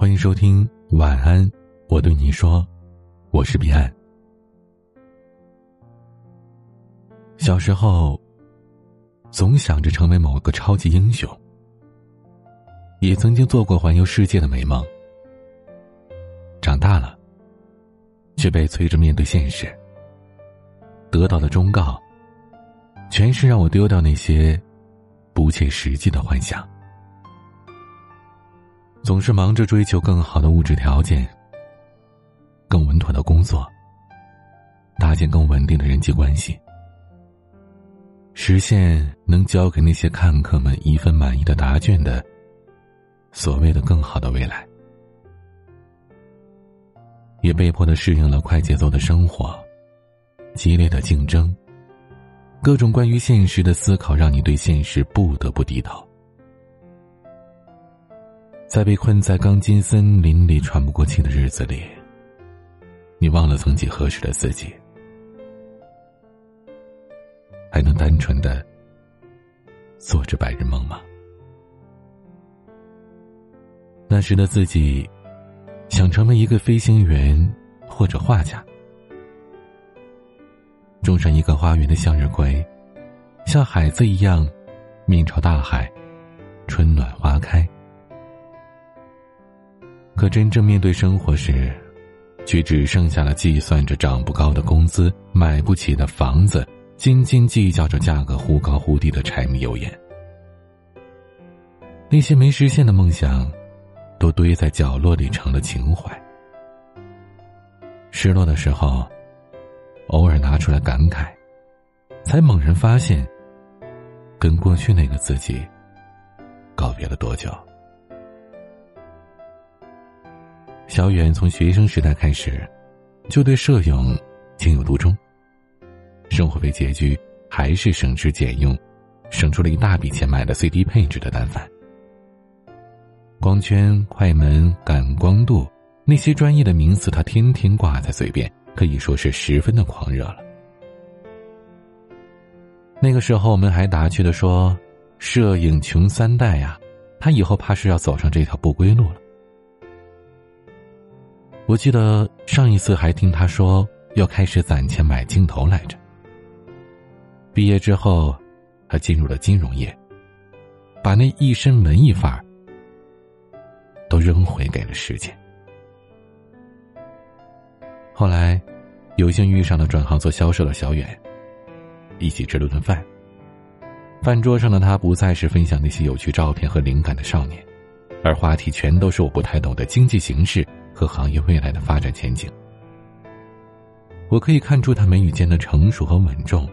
欢迎收听晚安，我对你说，我是彼岸。小时候，总想着成为某个超级英雄，也曾经做过环游世界的美梦。长大了，却被催着面对现实。得到的忠告，全是让我丢掉那些不切实际的幻想。总是忙着追求更好的物质条件、更稳妥的工作、搭建更稳定的人际关系，实现能交给那些看客们一份满意的答卷的所谓的更好的未来，也被迫的适应了快节奏的生活。激烈的竞争，各种关于现实的思考，让你对现实不得不低头。在被困在钢筋森林里喘不过气的日子里，你忘了曾几何时的自己，还能单纯的做着白日梦吗？那时的自己，想成为一个飞行员或者画家。种上一个花园的向日葵，像海子一样，面朝大海，春暖花开。可真正面对生活时，却只剩下了计算着涨不高的工资、买不起的房子、斤斤计较着价格忽高忽低的柴米油盐。那些没实现的梦想，都堆在角落里成了情怀。失落的时候。偶尔拿出来感慨，才猛然发现，跟过去那个自己告别了多久。小远从学生时代开始，就对摄影情有独钟。生活费拮据，还是省吃俭用，省出了一大笔钱买了 CD 配置的单反。光圈、快门、感光度那些专业的名词，他天天挂在嘴边。可以说是十分的狂热了。那个时候，我们还打趣的说：“摄影穷三代呀，他以后怕是要走上这条不归路了。”我记得上一次还听他说要开始攒钱买镜头来着。毕业之后，他进入了金融业，把那一身文艺范儿都扔回给了时间。后来，有幸遇上了转行做销售的小远，一起吃了顿饭。饭桌上的他不再是分享那些有趣照片和灵感的少年，而话题全都是我不太懂的经济形势和行业未来的发展前景。我可以看出他眉宇间的成熟和稳重，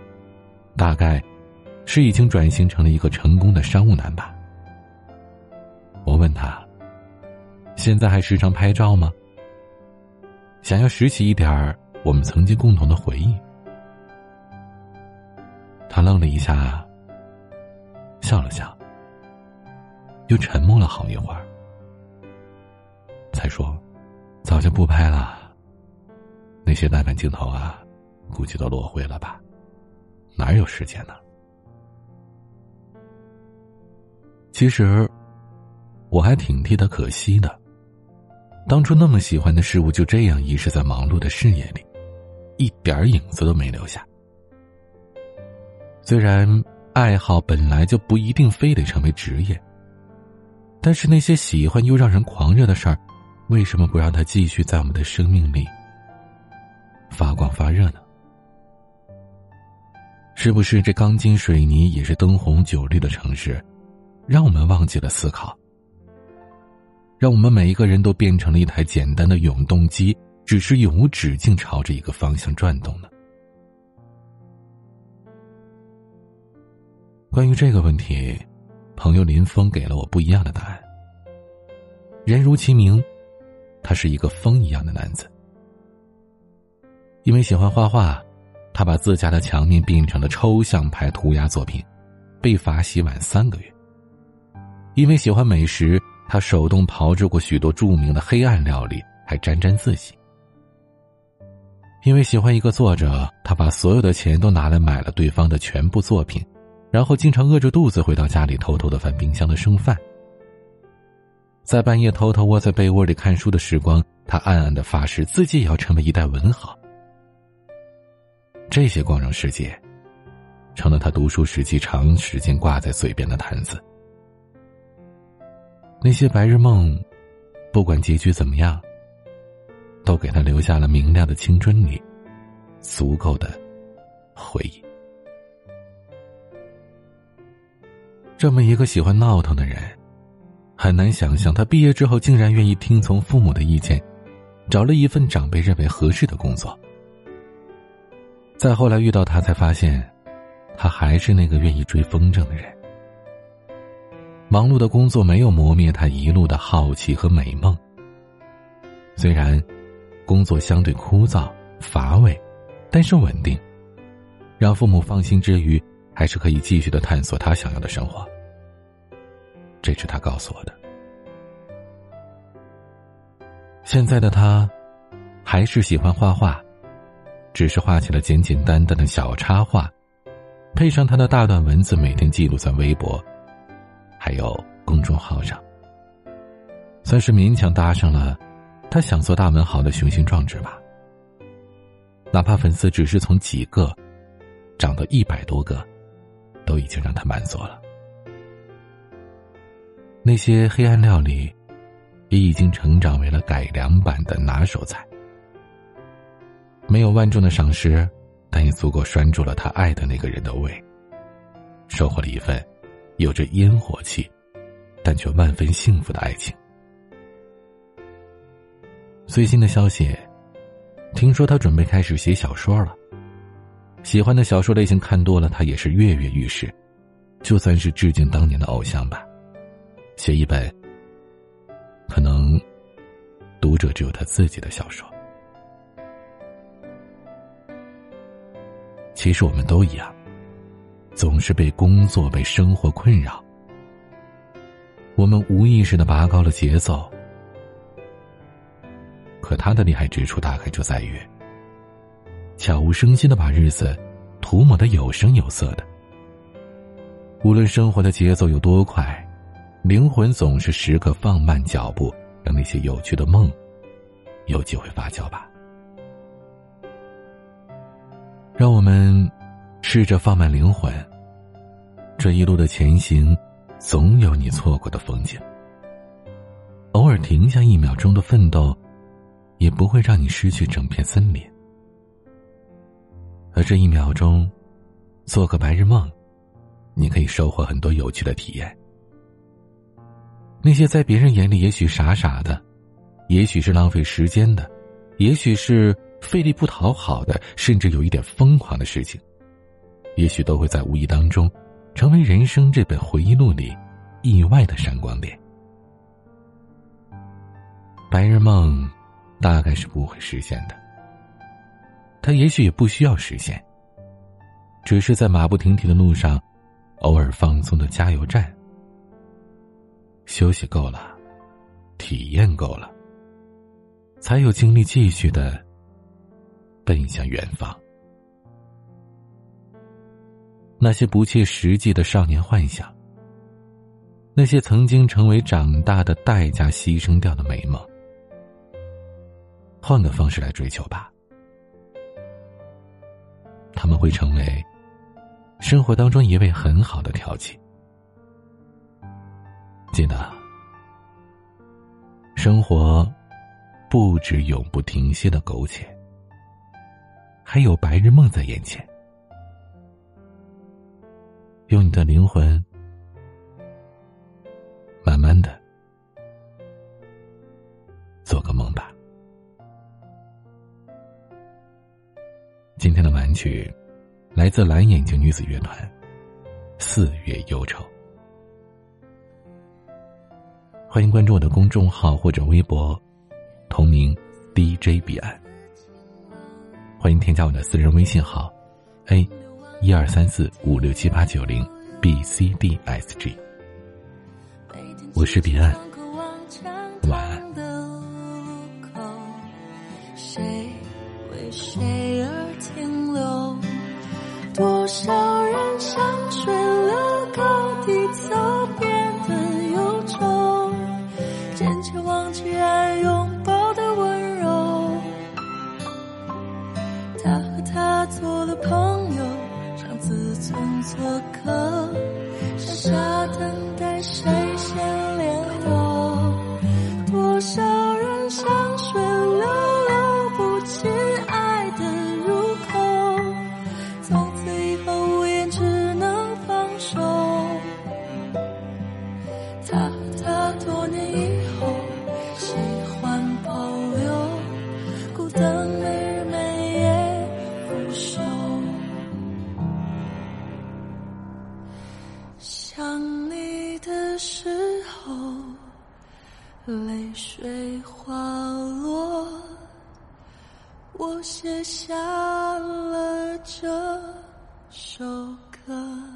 大概是已经转型成了一个成功的商务男吧。我问他：“现在还时常拍照吗？”想要拾起一点儿我们曾经共同的回忆，他愣了一下，笑了笑，又沉默了好一会儿，才说：“早就不拍了。那些单反镜头啊，估计都落灰了吧？哪有时间呢？”其实，我还挺替他可惜的。当初那么喜欢的事物，就这样遗失在忙碌的事业里，一点影子都没留下。虽然爱好本来就不一定非得成为职业，但是那些喜欢又让人狂热的事儿，为什么不让它继续在我们的生命里发光发热呢？是不是这钢筋水泥也是灯红酒绿的城市，让我们忘记了思考？让我们每一个人都变成了一台简单的永动机，只是永无止境朝着一个方向转动呢？关于这个问题，朋友林峰给了我不一样的答案。人如其名，他是一个风一样的男子。因为喜欢画画，他把自家的墙面变成了抽象派涂鸦作品，被罚洗碗三个月。因为喜欢美食。他手动炮制过许多著名的黑暗料理，还沾沾自喜。因为喜欢一个作者，他把所有的钱都拿来买了对方的全部作品，然后经常饿着肚子回到家里，偷偷的翻冰箱的剩饭。在半夜偷偷窝在被窝里看书的时光，他暗暗的发誓自己也要成为一代文豪。这些光荣事迹，成了他读书时期长时间挂在嘴边的谈资。那些白日梦，不管结局怎么样，都给他留下了明亮的青春里足够的回忆。这么一个喜欢闹腾的人，很难想象他毕业之后竟然愿意听从父母的意见，找了一份长辈认为合适的工作。再后来遇到他，才发现，他还是那个愿意追风筝的人。忙碌的工作没有磨灭他一路的好奇和美梦。虽然工作相对枯燥乏味，但是稳定，让父母放心之余，还是可以继续的探索他想要的生活。这是他告诉我的。现在的他，还是喜欢画画，只是画起了简简单单的小插画，配上他的大段文字，每天记录在微博，还有公众号上，算是勉强搭上了他想做大文豪的雄心壮志吧。哪怕粉丝只是从几个涨到一百多个，都已经让他满足了。那些黑暗料理，也已经成长为了改良版的拿手菜。没有万众的赏识，但也足够拴住了他爱的那个人的胃，收获了一份有着烟火气，但却万分幸福的爱情。最新的消息，听说他准备开始写小说了。喜欢的小说类型看多了，他也是跃跃欲试，就算是致敬当年的偶像吧。写一本，可能读者只有他自己的小说。其实我们都一样，总是被工作、被生活困扰。我们无意识的拔高了节奏，可他的厉害之处大概就在于，悄无声息的把日子涂抹的有声有色的。无论生活的节奏有多快。灵魂总是时刻放慢脚步，让那些有趣的梦有机会发酵吧。让我们试着放慢灵魂。这一路的前行，总有你错过的风景。偶尔停下一秒钟的奋斗，也不会让你失去整片森林。而这一秒钟，做个白日梦，你可以收获很多有趣的体验。那些在别人眼里也许傻傻的，也许是浪费时间的，也许是费力不讨好的，甚至有一点疯狂的事情，也许都会在无意当中，成为人生这本回忆录里意外的闪光点。白日梦，大概是不会实现的。他也许也不需要实现，只是在马不停蹄的路上，偶尔放松的加油站。休息够了，体验够了，才有精力继续的奔向远方。那些不切实际的少年幻想，那些曾经成为长大的代价牺牲掉的美梦，换个方式来追求吧，他们会成为生活当中一位很好的调剂。记得，生活不止永不停歇的苟且，还有白日梦在眼前。用你的灵魂，慢慢的做个梦吧。今天的玩曲来自蓝眼睛女子乐团，《四月忧愁》。欢迎关注我的公众号或者微博，同名 DJ 彼岸。欢迎添加我的私人微信号：a 一二三四五六七八九零 b c d s g。我是彼岸，晚安。多少人像睡了高低走。泪水滑落我写下了这首歌。